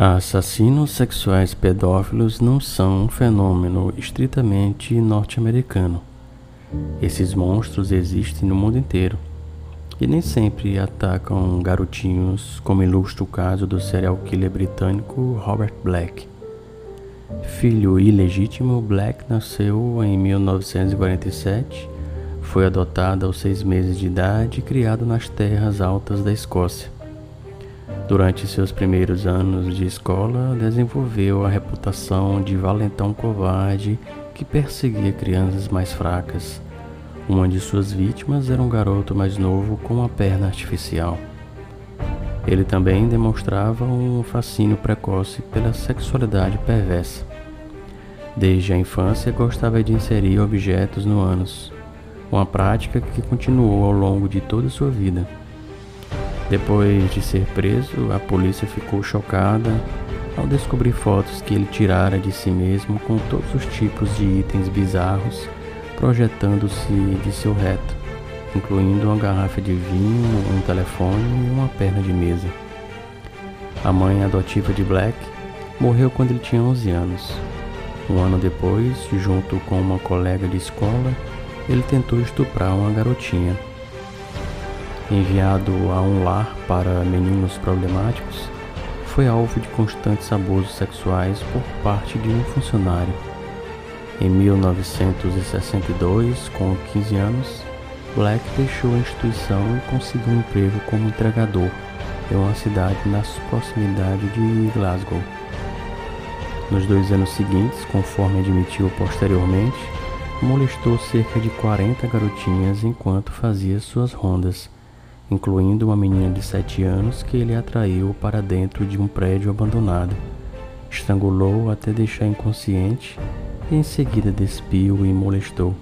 Assassinos sexuais pedófilos não são um fenômeno estritamente norte-americano. Esses monstros existem no mundo inteiro e nem sempre atacam garotinhos, como ilustra o caso do serial killer britânico Robert Black. Filho ilegítimo, Black nasceu em 1947, foi adotado aos seis meses de idade e criado nas terras altas da Escócia. Durante seus primeiros anos de escola, desenvolveu a reputação de valentão covarde que perseguia crianças mais fracas. Uma de suas vítimas era um garoto mais novo com uma perna artificial. Ele também demonstrava um fascínio precoce pela sexualidade perversa. Desde a infância gostava de inserir objetos no ânus, uma prática que continuou ao longo de toda sua vida. Depois de ser preso, a polícia ficou chocada ao descobrir fotos que ele tirara de si mesmo com todos os tipos de itens bizarros projetando-se de seu reto, incluindo uma garrafa de vinho, um telefone e uma perna de mesa. A mãe adotiva de Black morreu quando ele tinha 11 anos. Um ano depois, junto com uma colega de escola, ele tentou estuprar uma garotinha enviado a um lar para meninos problemáticos, foi alvo de constantes abusos sexuais por parte de um funcionário. Em 1962, com 15 anos, Black deixou a instituição e conseguiu um emprego como entregador em uma cidade nas proximidades de Glasgow. Nos dois anos seguintes, conforme admitiu posteriormente, molestou cerca de 40 garotinhas enquanto fazia suas rondas incluindo uma menina de 7 anos que ele atraiu para dentro de um prédio abandonado. Estrangulou até deixar inconsciente e em seguida despiu e molestou.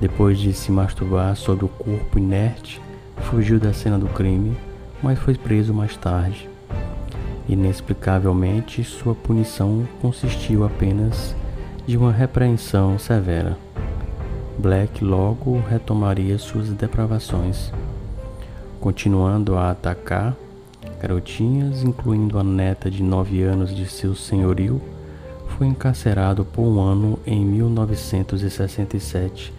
Depois de se masturbar sobre o corpo inerte, fugiu da cena do crime, mas foi preso mais tarde. Inexplicavelmente, sua punição consistiu apenas de uma repreensão severa. Black logo retomaria suas depravações continuando a atacar garotinhas, incluindo a neta de 9 anos de seu senhorio, foi encarcerado por um ano em 1967,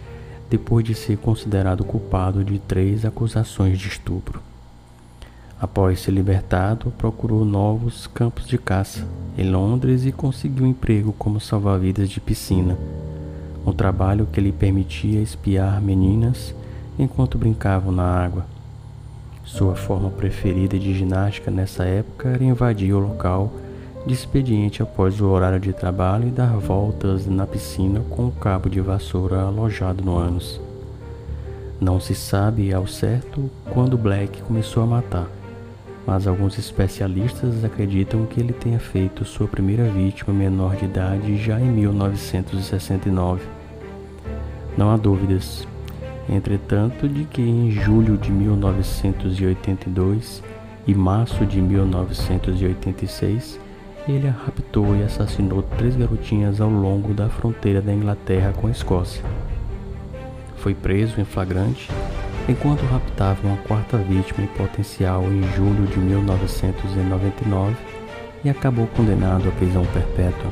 depois de ser considerado culpado de três acusações de estupro. Após ser libertado, procurou novos campos de caça em Londres e conseguiu emprego como salva-vidas de piscina, um trabalho que lhe permitia espiar meninas enquanto brincavam na água. Sua forma preferida de ginástica nessa época era invadir o local de expediente após o horário de trabalho e dar voltas na piscina com o cabo de vassoura alojado no ânus. Não se sabe ao certo quando Black começou a matar, mas alguns especialistas acreditam que ele tenha feito sua primeira vítima menor de idade já em 1969. Não há dúvidas, Entretanto, de que em julho de 1982 e março de 1986 ele raptou e assassinou três garotinhas ao longo da fronteira da Inglaterra com a Escócia. Foi preso em flagrante enquanto raptava uma quarta vítima em potencial em julho de 1999 e acabou condenado à prisão perpétua.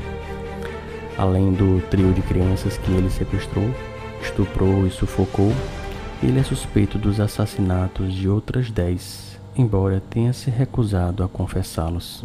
Além do trio de crianças que ele sequestrou, estuprou e sufocou, ele é suspeito dos assassinatos de outras dez, embora tenha se recusado a confessá-los.